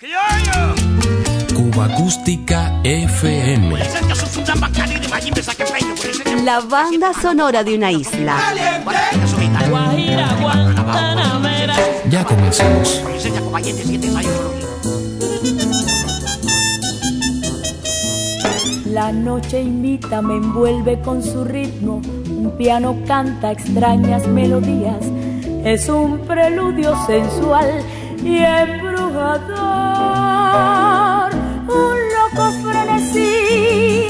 Cuba Acústica FM. La banda sonora de una isla. Ya comencemos. La noche invita, me envuelve con su ritmo. Un piano canta extrañas melodías. Es un preludio sensual y embrujador. Un loco frenesí,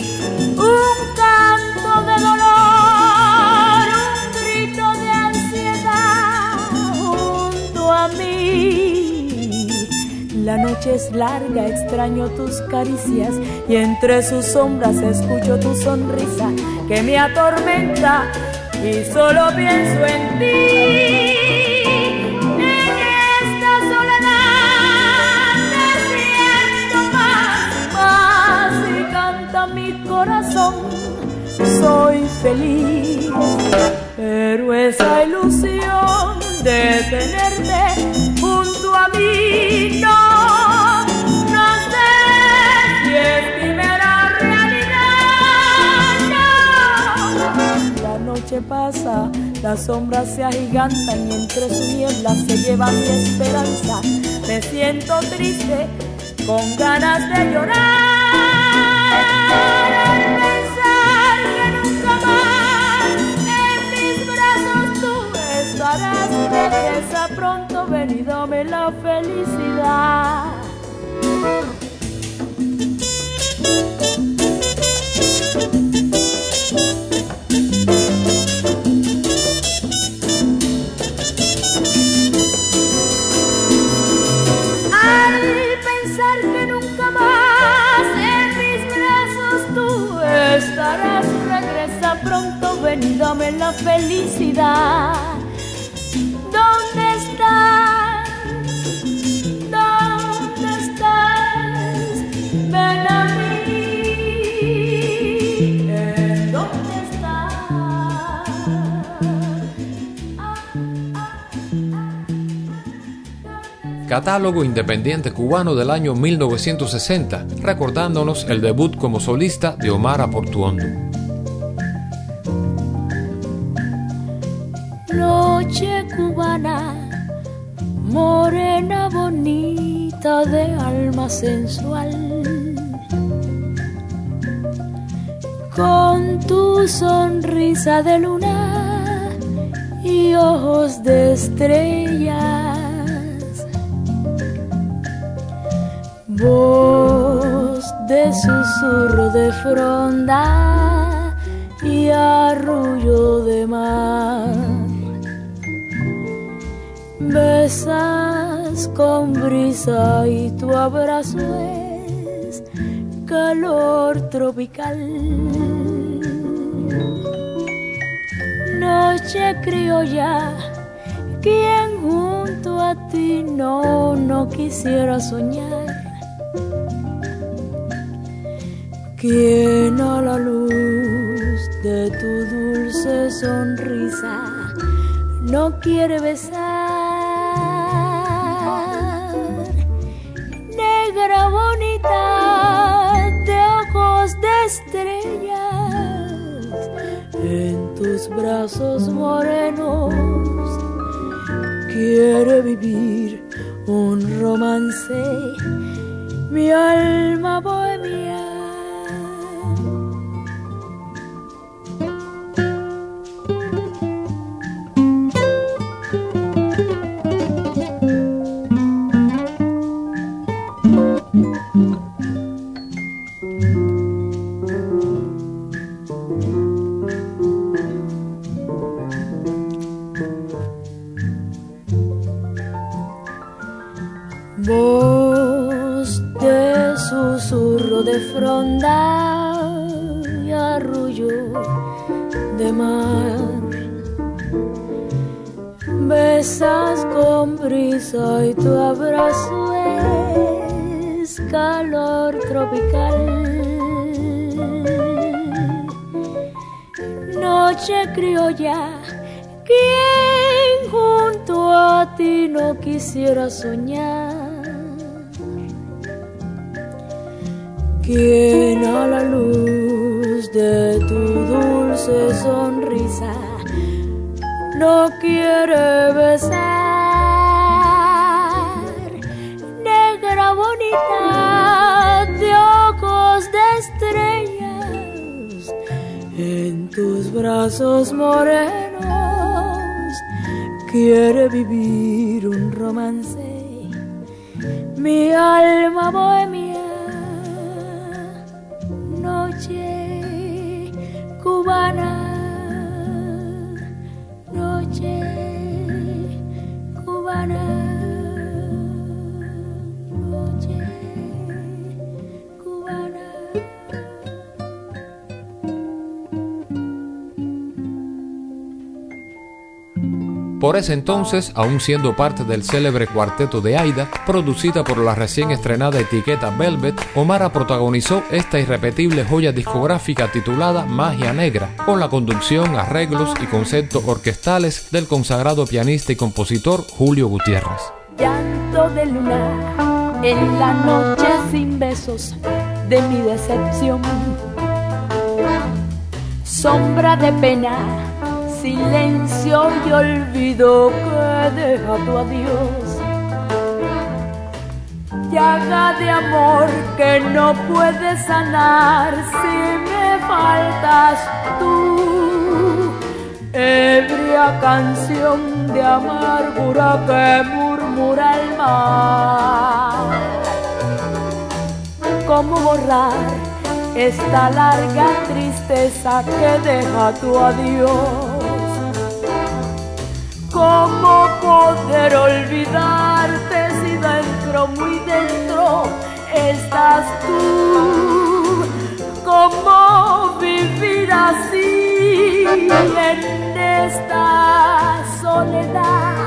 un canto de dolor, un grito de ansiedad junto a mí. La noche es larga, extraño tus caricias y entre sus sombras escucho tu sonrisa que me atormenta y solo pienso en ti. Corazón. Soy feliz, pero esa ilusión de tenerte junto a mí no, no sé si es primera realidad. La noche pasa, las sombras se agigantan y entre su niebla se lleva mi esperanza. Me siento triste, con ganas de llorar. Regresa pronto, ven y dame la felicidad. Estarás, regresa pronto, ven dame la felicidad. Catálogo Independiente Cubano del año 1960, recordándonos el debut como solista de Omar Aportuondo. Noche cubana, morena bonita de alma sensual. Con tu sonrisa de luna y ojos de estrellas. Voz de susurro de fronda y arrullo de mar. Besas con brisa y tu abrazo es calor tropical. Noche criolla, quien junto a ti no, no quisiera soñar. Quien a la luz de tu dulce sonrisa no quiere besar. Negra bonita de ojos de estrellas, en tus brazos morenos quiere vivir un romance, mi alma bohemia. Ese entonces, aún siendo parte del célebre cuarteto de Aida, producida por la recién estrenada etiqueta Velvet, Omara protagonizó esta irrepetible joya discográfica titulada Magia Negra, con la conducción, arreglos y conceptos orquestales del consagrado pianista y compositor Julio Gutiérrez. Llanto de luna en la noche sin besos de mi decepción. Sombra de pena silencio y olvido que deja tu adiós. Llaga de amor que no puedes sanar si me faltas tú. Ebria canción de amargura que murmura el mar. ¿Cómo borrar esta larga tristeza que deja tu adiós? ¿Cómo poder olvidarte si dentro, muy dentro, estás tú? ¿Cómo vivir así en esta soledad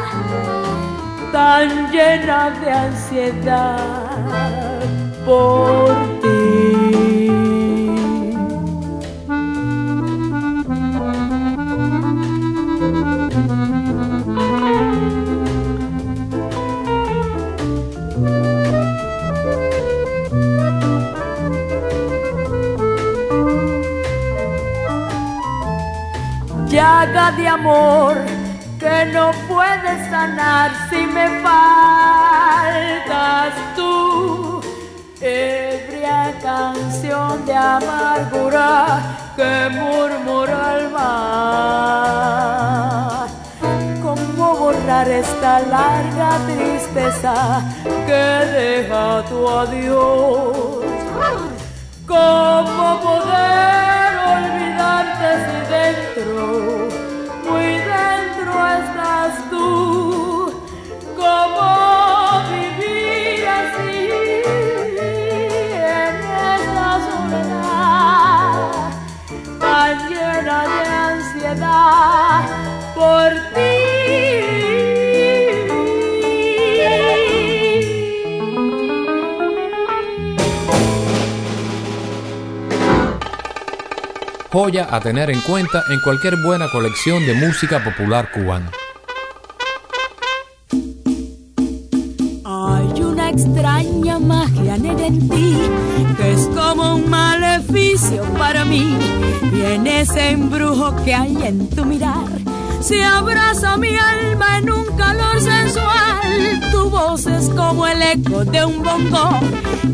tan llena de ansiedad por ti? Llaga de amor que no puedes sanar si me faltas tú. Ebria canción de amargura que murmura el mar. ¿Cómo borrar esta larga tristeza que deja tu adiós? ¿Cómo poder dentro, muy dentro estás tú? ¿Cómo vivir así en esta soledad tan llena de ansiedad por ti? Joya a tener en cuenta en cualquier buena colección de música popular cubana. Hay una extraña magia en ti que es como un maleficio para mí y en ese embrujo que hay en tu mirar se abraza mi alma en un calor sensual. Tu voz es como el eco de un bongo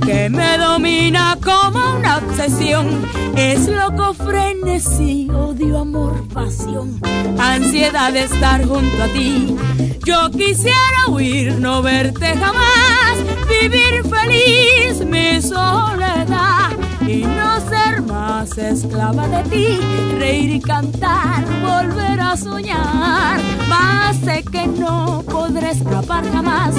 que me domina como una obsesión. Es loco frenesí, odio, amor, pasión, ansiedad de estar junto a ti. Yo quisiera huir, no verte jamás, vivir feliz mi soledad esclava de ti, reír y cantar, volver a soñar. Más sé que no podré escapar jamás,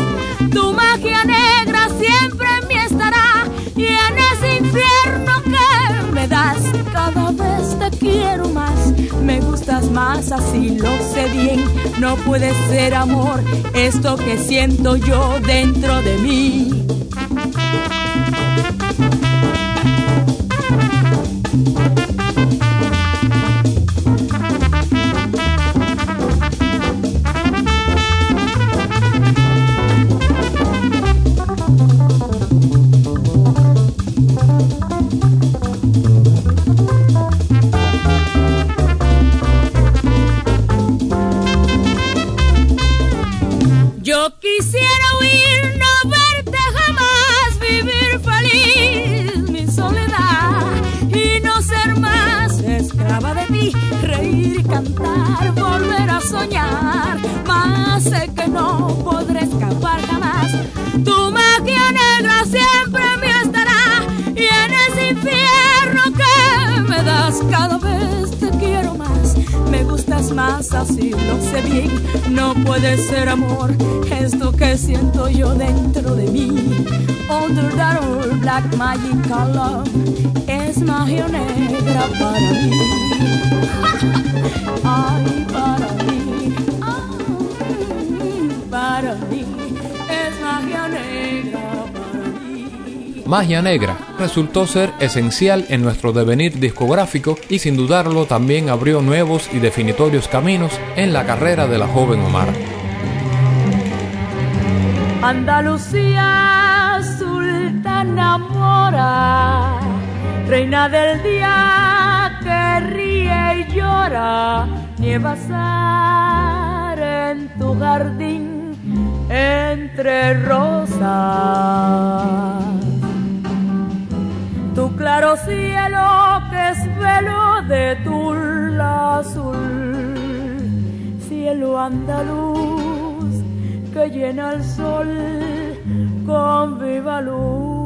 tu magia negra siempre en mí estará y en ese infierno que me das cada vez te quiero más, me gustas más así lo sé bien, no puede ser amor esto que siento yo dentro de mí. Así, lo sé bien, no puede ser amor esto que siento yo dentro de mí. Under that old black magic color es magia negra para mí. Ay, para mí, para mí es magia negra para mí. Magia Negra resultó ser esencial en nuestro devenir discográfico y sin dudarlo también abrió nuevos y definitorios caminos en la carrera de la joven Omar. Andalucía, sultana mora, reina del día que ríe y llora, nievasar en tu jardín entre rosas. Claro cielo que es velo de tul azul, cielo andaluz que llena el sol con viva luz.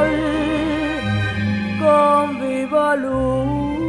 Sol con viva luz.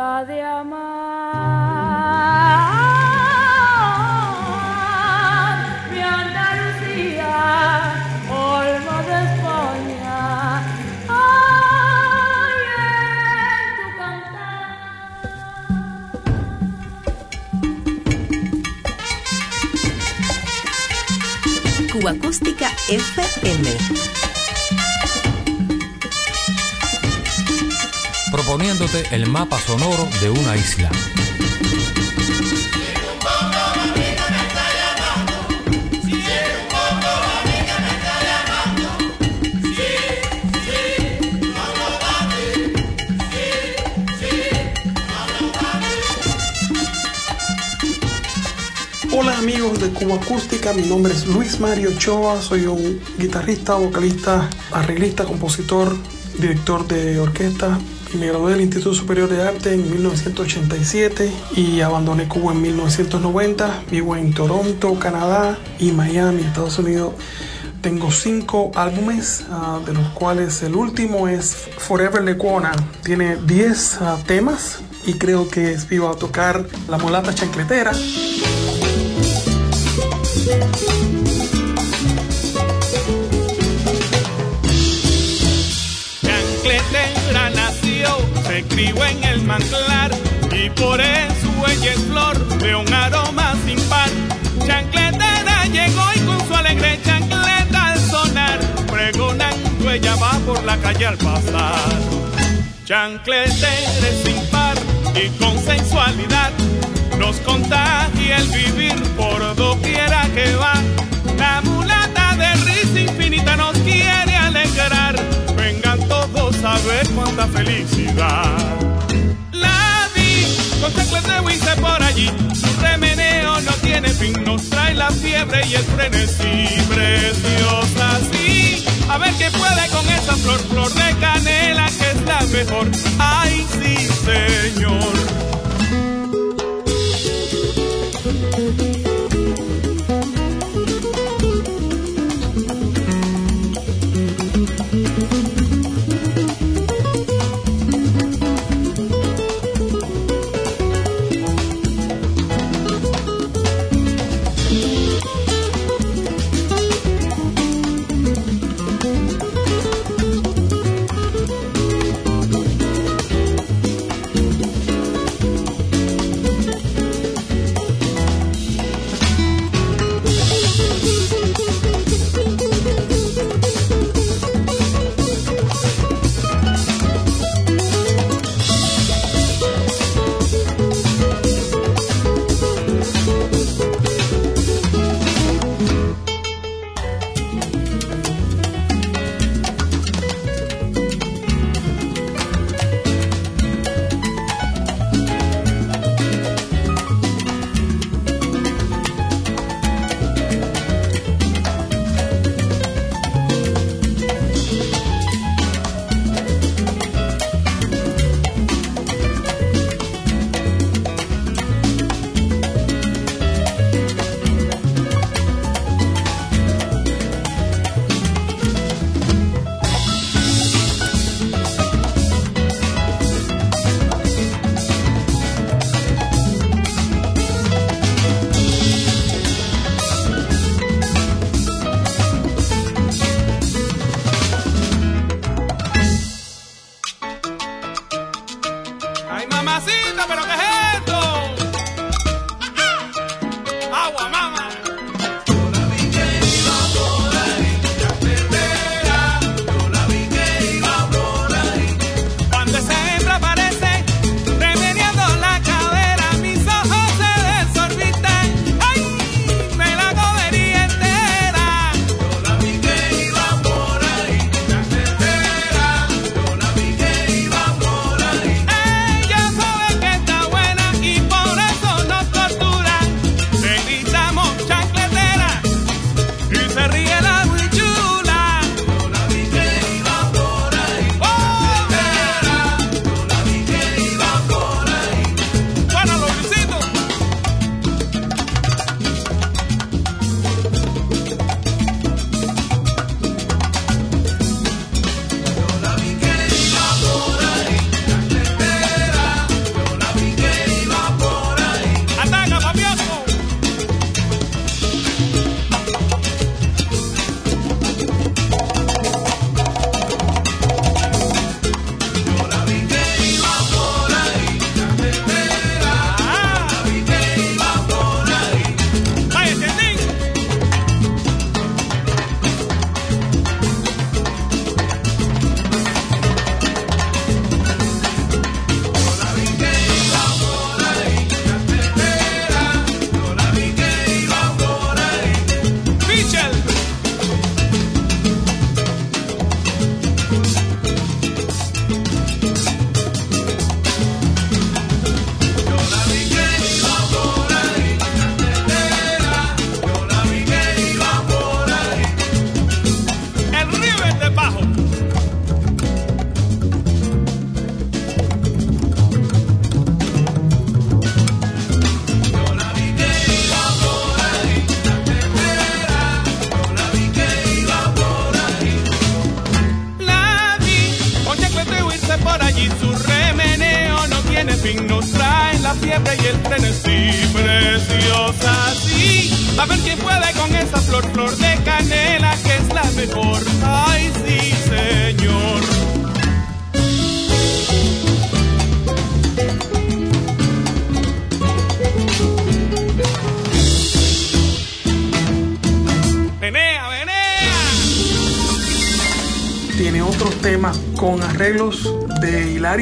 De amar. Mi Andalucía olmo de España. Ay en tu cantar. Cuba Acústica FM. poniéndote el mapa sonoro de una isla. Hola amigos de Cuba Acústica, mi nombre es Luis Mario Ochoa, soy un guitarrista, vocalista, arreglista, compositor, director de orquesta, me gradué del Instituto Superior de Arte en 1987 y abandoné Cuba en 1990. Vivo en Toronto, Canadá y Miami, Estados Unidos. Tengo cinco álbumes, uh, de los cuales el último es Forever Lecuona. Tiene 10 uh, temas y creo que vivo a tocar La Mulata. Chancletera crió en el manglar y por eso ella es flor de un aroma sin par. Chancletera llegó y con su alegre chancleta al sonar, pregonando ella va por la calle al pasar. Chancletera sin par y con sensualidad nos contagia el vivir por doquiera que va. La mulata de risa infinita ver cuánta felicidad. La vi con chanclas de Wince por allí. Su remeneo no tiene fin, nos trae la fiebre y el frenesí. Preciosa, sí. A ver qué puede con esa flor, flor de canela que es la mejor. Ay, sí, señor.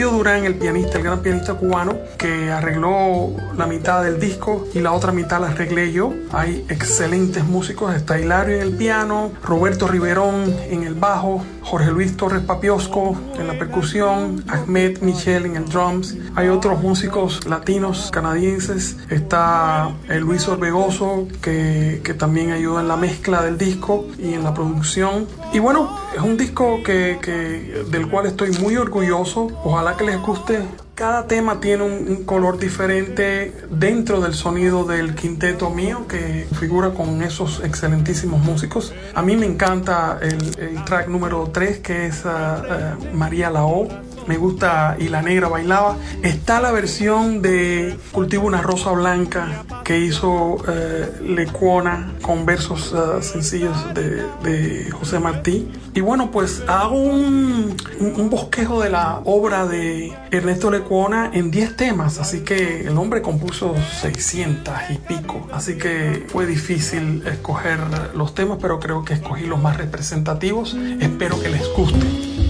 Durán, el pianista, el gran pianista cubano, que arregló la mitad del disco y la otra mitad la arreglé yo. Hay excelentes músicos, está Hilario en el piano, Roberto Riverón en el bajo, Jorge Luis Torres Papiosco en la percusión, Ahmed Michel en el drums. Hay otros músicos latinos, canadienses, está el Luis Orbegoso que, que también ayuda en la mezcla del disco y en la producción. Y bueno, un disco que, del cual estoy muy orgulloso Ojalá que les guste. Cada tema tiene un, color diferente dentro del sonido del quinteto mío que figura con esos excelentísimos músicos. A mí me encanta el, track número 3 que es ah, ah, María Lao me gusta Y la Negra Bailaba. Está la versión de Cultivo una Rosa Blanca que hizo eh, Lecuona con versos eh, sencillos de, José Martí. Y bueno, pues hago un, bosquejo de la obra de Ernesto Lecuona en 10 temas, así que el hombre compuso 600 y pico, así que fue difícil escoger los temas, pero creo que escogí los más representativos. Espero que les guste.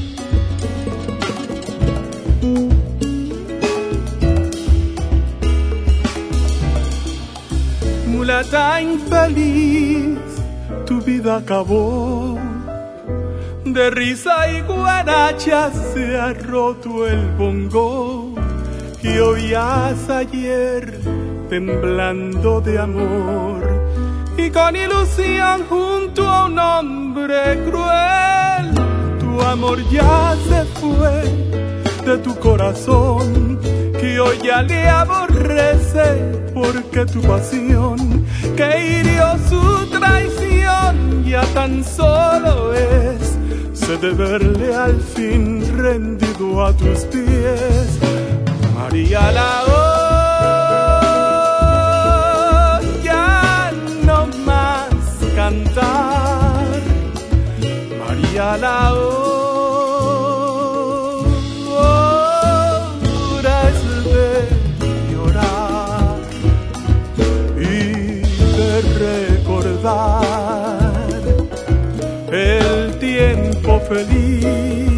Mulata infeliz, tu vida acabó. De risa y guaracha se ha roto el bongo y oías ayer temblando de amor y con ilusión junto a un hombre cruel. Tu amor ya se fue de tu corazón que hoy ya le aborrece porque tu pasión que hirió su traición ya tan solo es se de verle al fin rendido a tus pies. María la ya no más cantar. María la feliz.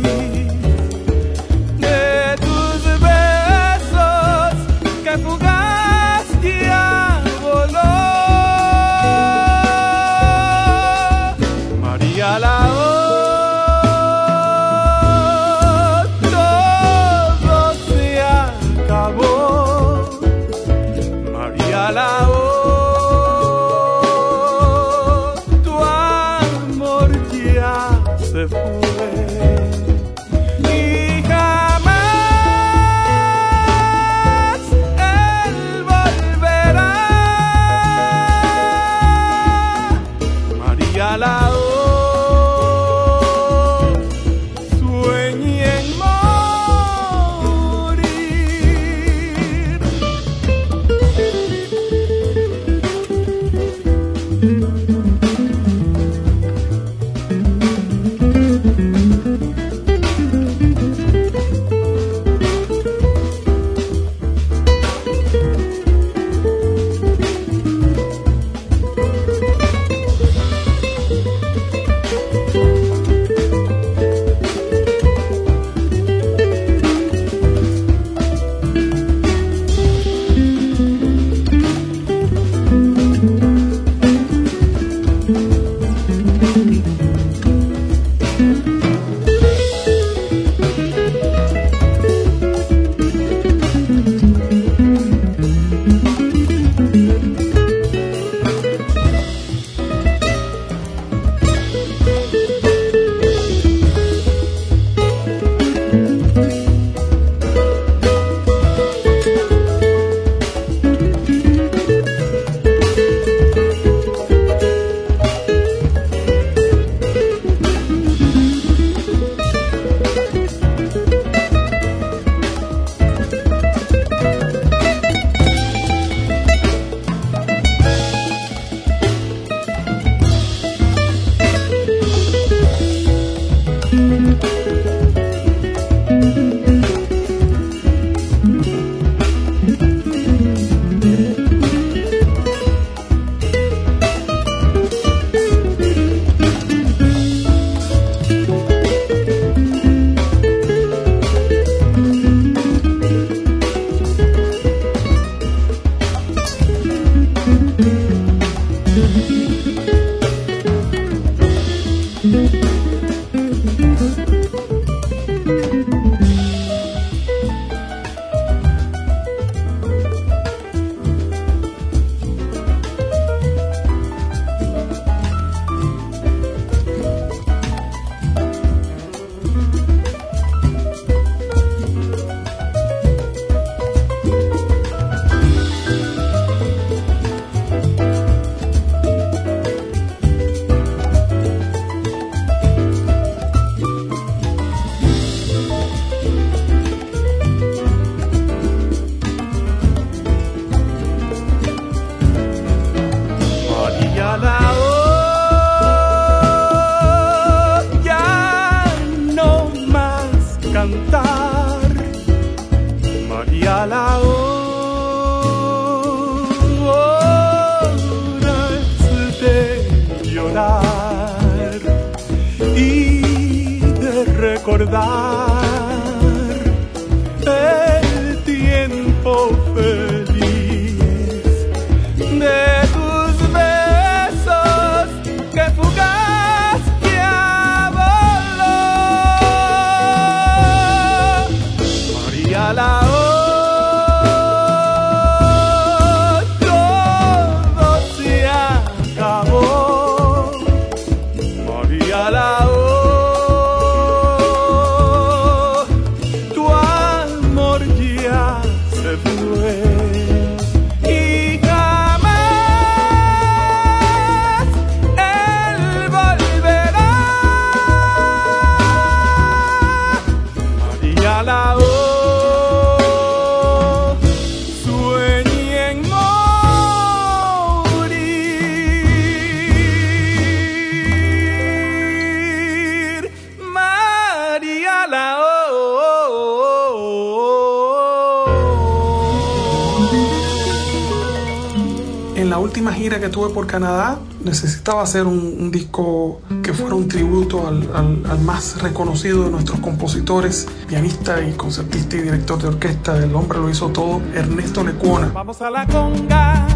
Que tuve por Canadá, necesitaba hacer un, disco que fuera un tributo al, al, más reconocido de nuestros compositores, pianista y concertista y director de orquesta. El hombre lo hizo todo, Ernesto Lecuona. Vamos a la conga,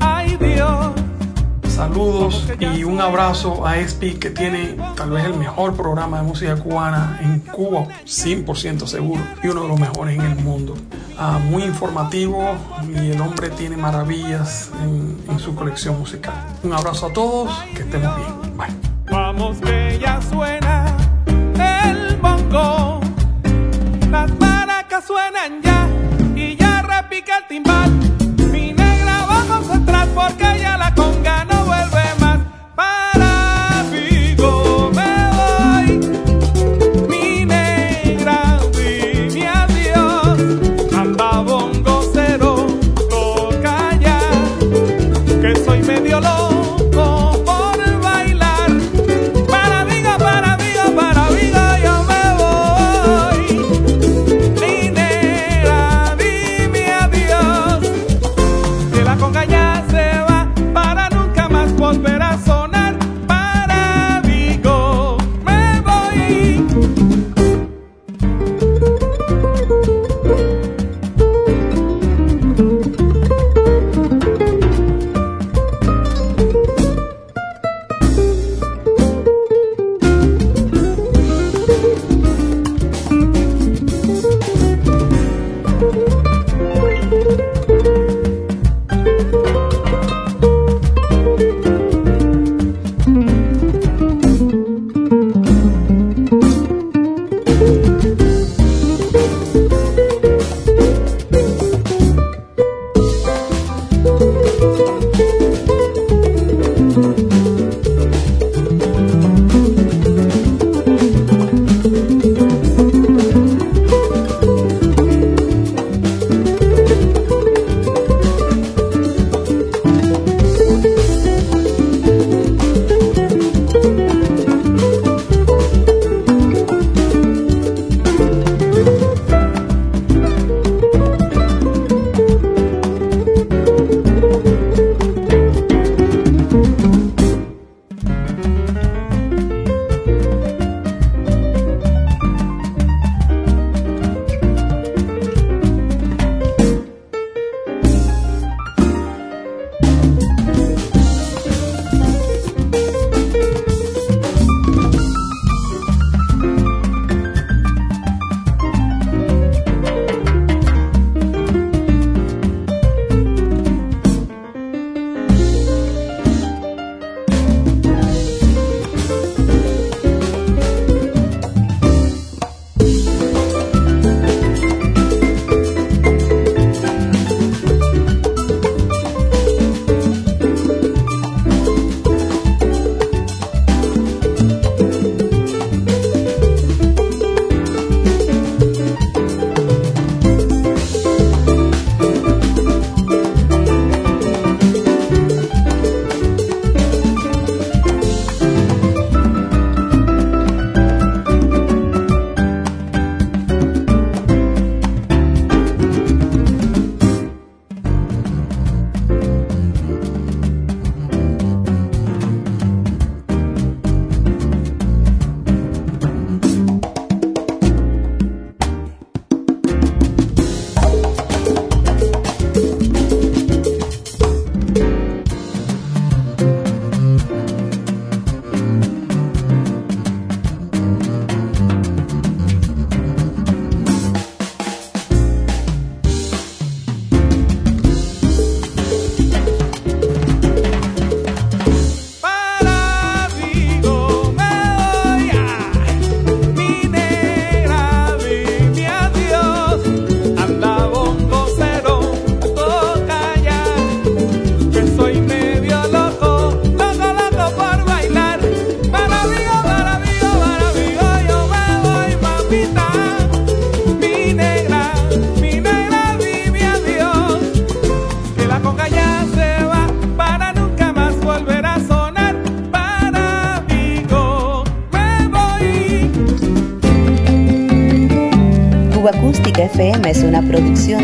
ay Dios. Saludos y un abrazo a ESPI que tiene tal vez el mejor programa de música cubana en Cuba, 100% seguro, y uno de los mejores en el mundo. Ah, muy informativo y el hombre tiene maravillas en, su colección musical. Un abrazo a todos, que estemos bien.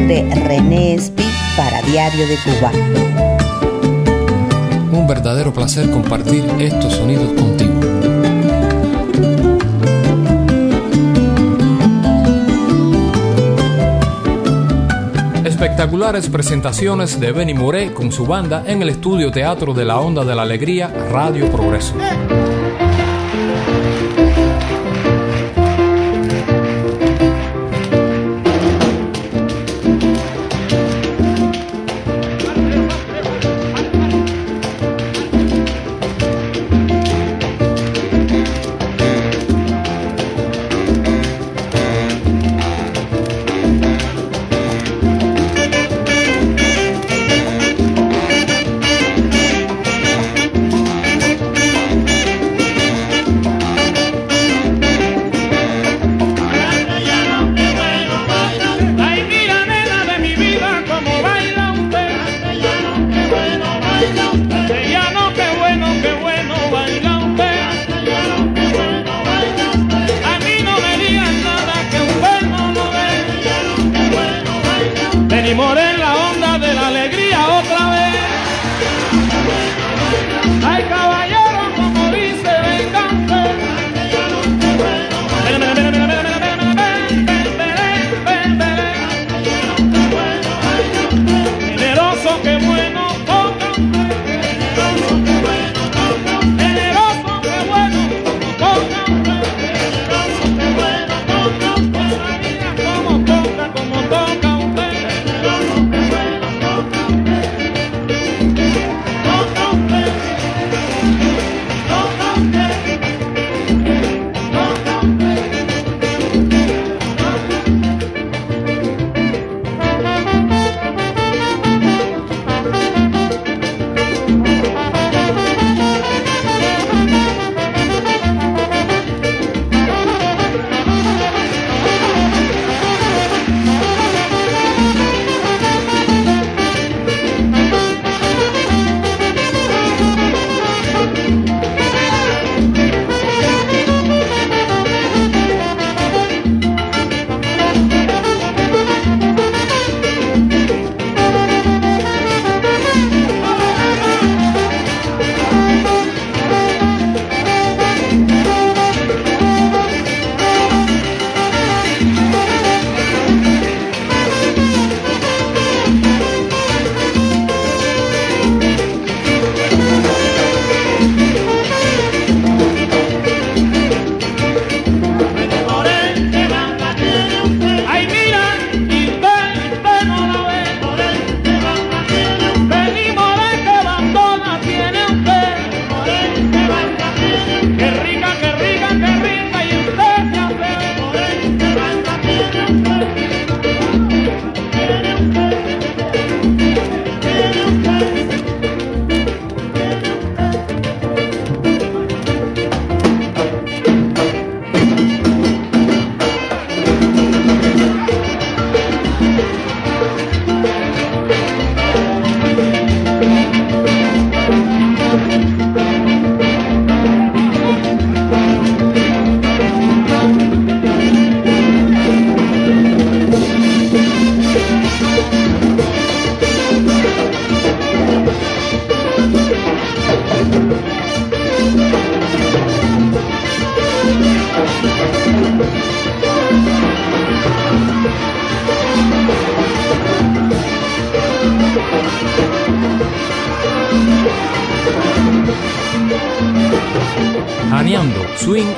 De René Espi para Diario de Cuba. Un verdadero placer compartir estos sonidos contigo. Espectaculares presentaciones de Benny Moré con su banda en el estudio Teatro de la Onda de la Alegría, Radio Progreso.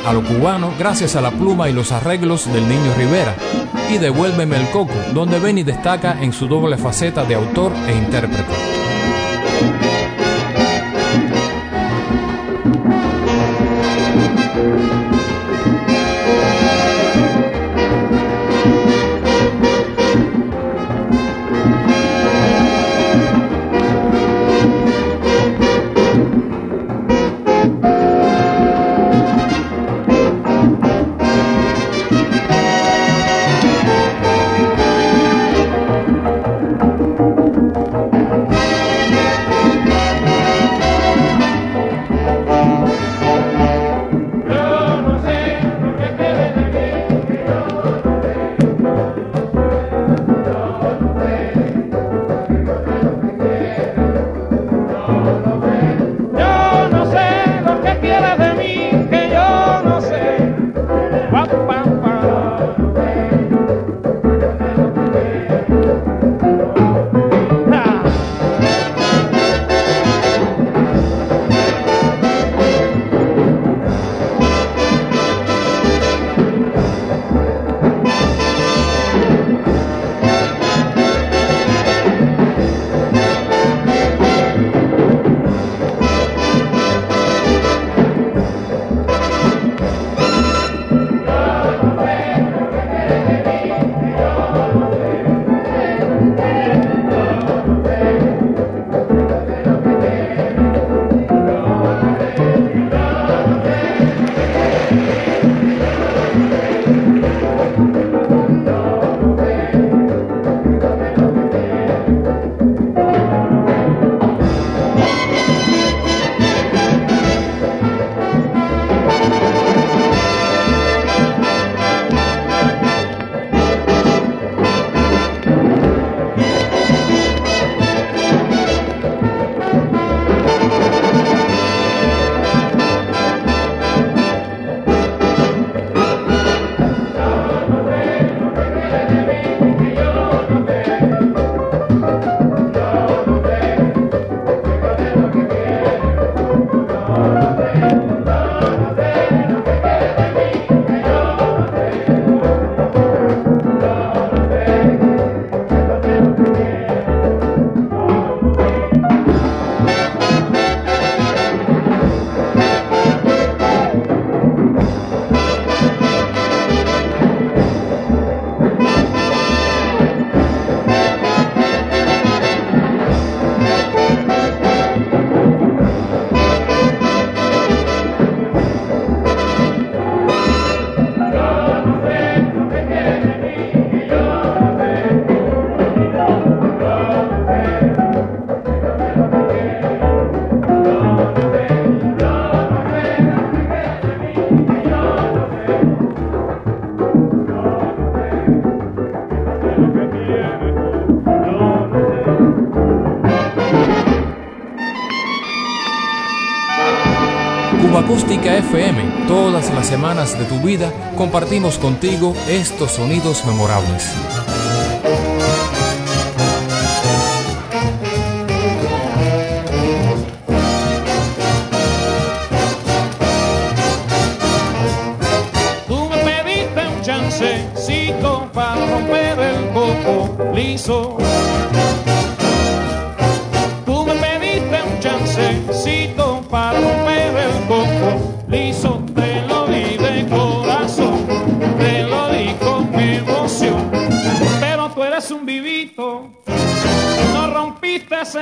A lo cubano gracias a la pluma y los arreglos del Niño Rivera, y Devuélveme el Coco, donde Benny destaca en su doble faceta de autor e intérprete. Las semanas de tu vida compartimos contigo estos sonidos memorables.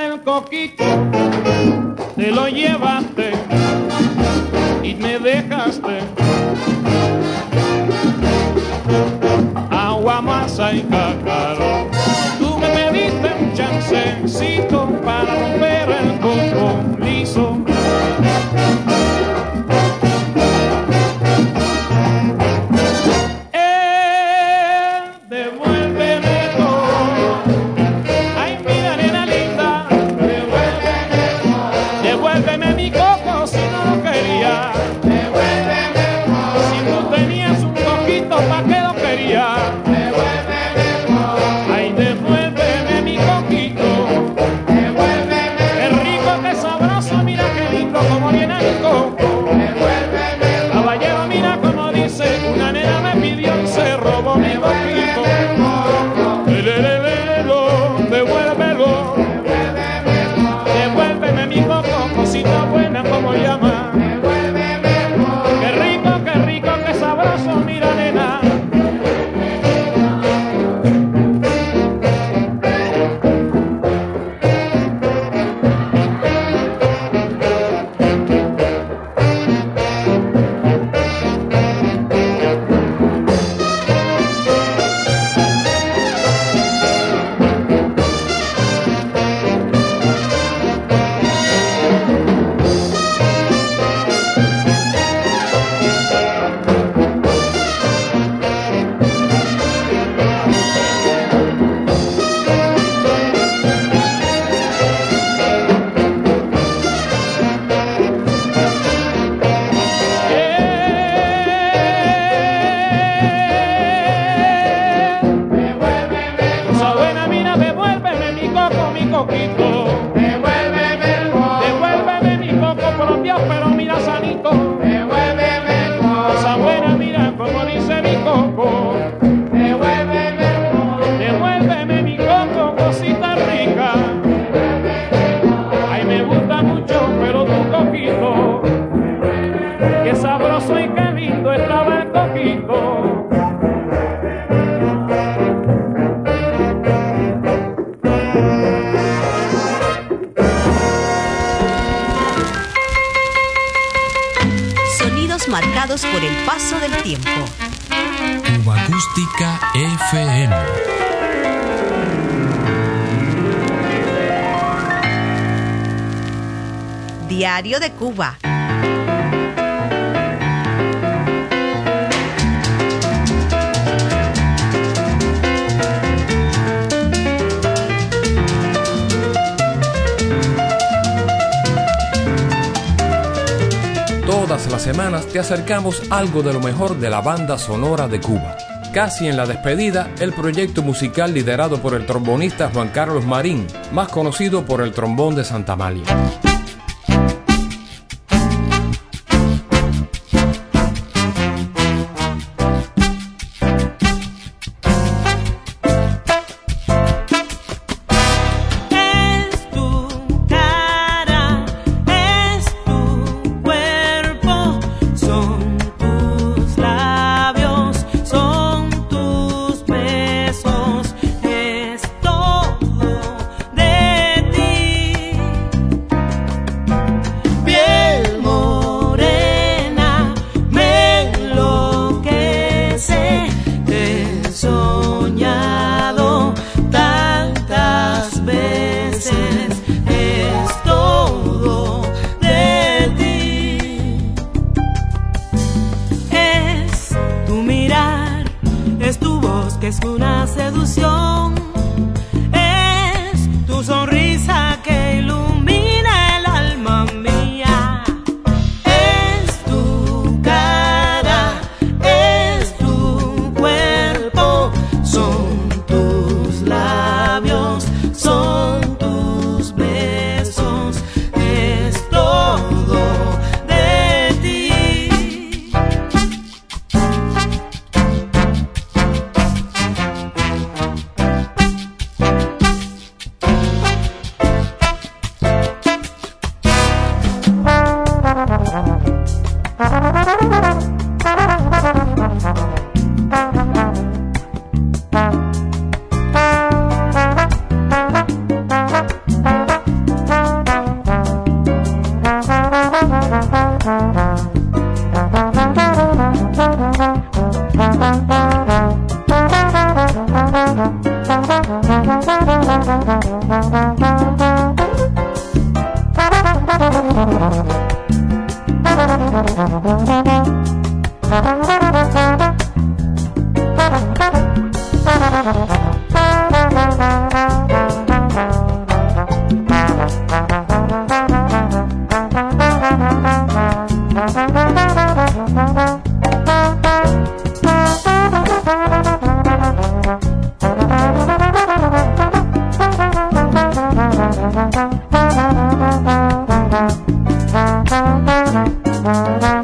El coquito, te lo llevaste y me dejaste. Agua, masa y de Cuba. Todas las semanas te acercamos algo de lo mejor de la banda sonora de Cuba. Casi en la despedida, el proyecto musical liderado por el trombonista Juan Carlos Marín, más conocido por el trombón de Santa Malia. Thank you.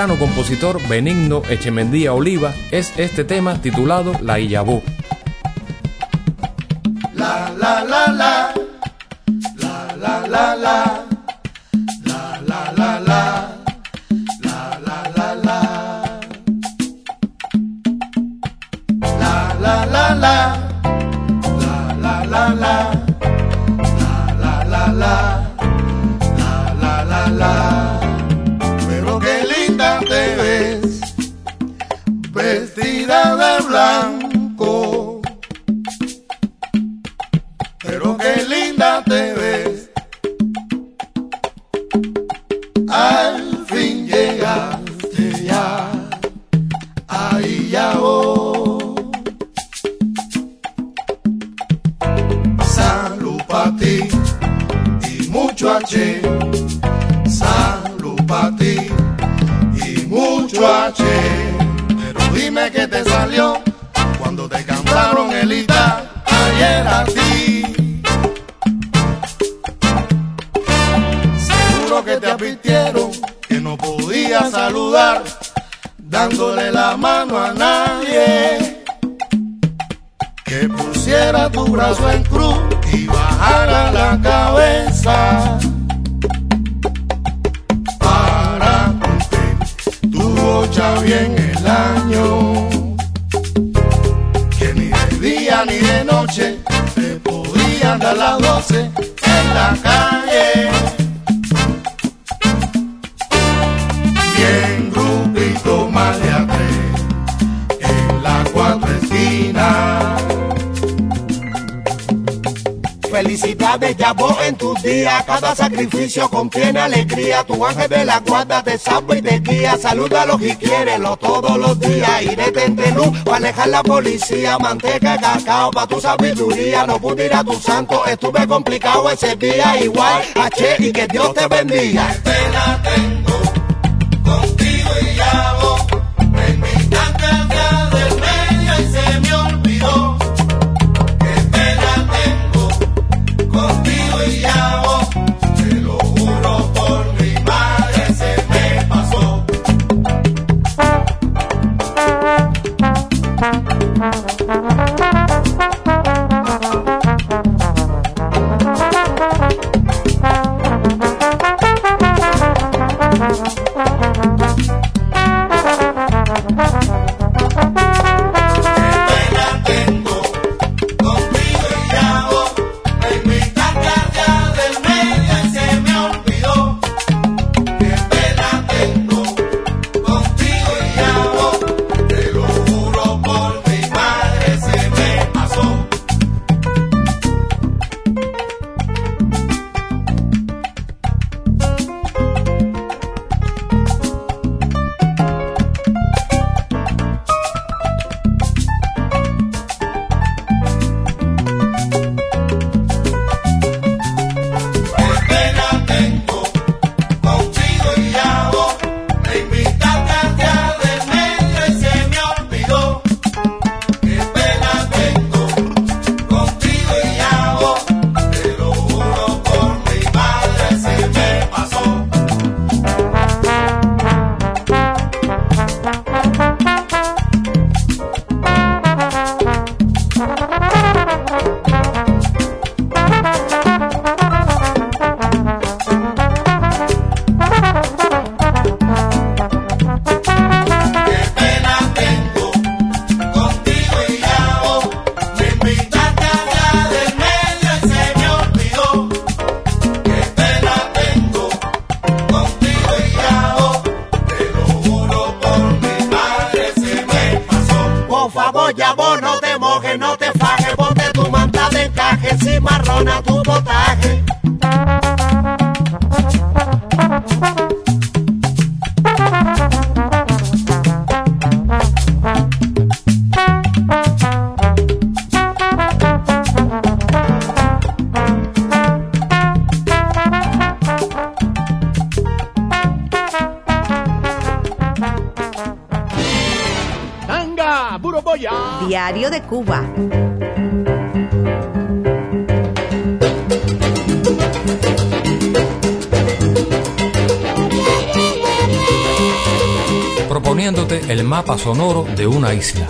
Veterano compositor Benigno Echemendía Oliva es este tema titulado La Iyabú. Mucho H salud para ti y mucho H pero dime que te salió cuando te cantaron Elita ayer a ti. Seguro que te advirtieron que no podías saludar dándole la mano a nadie. Que pusiera tu brazo en cruz y bajara la cabeza. Para cumplir tu bocha bien el año. Que ni de día ni de noche te podían dar las doce en la calle Felicidades, ya vos en tus días. Cada sacrificio contiene alegría. Tu ángel de la guarda te salva y te guía. Salúdalo y quiérelo todos los días. Y detente luz, manejar la policía. Manteca, cacao, pa' tu sabiduría. No pude ir a tu santo, estuve complicado ese día. Igual, H, y que Dios te bendiga. pena tengo contigo y ya vos el mapa sonoro de una isla.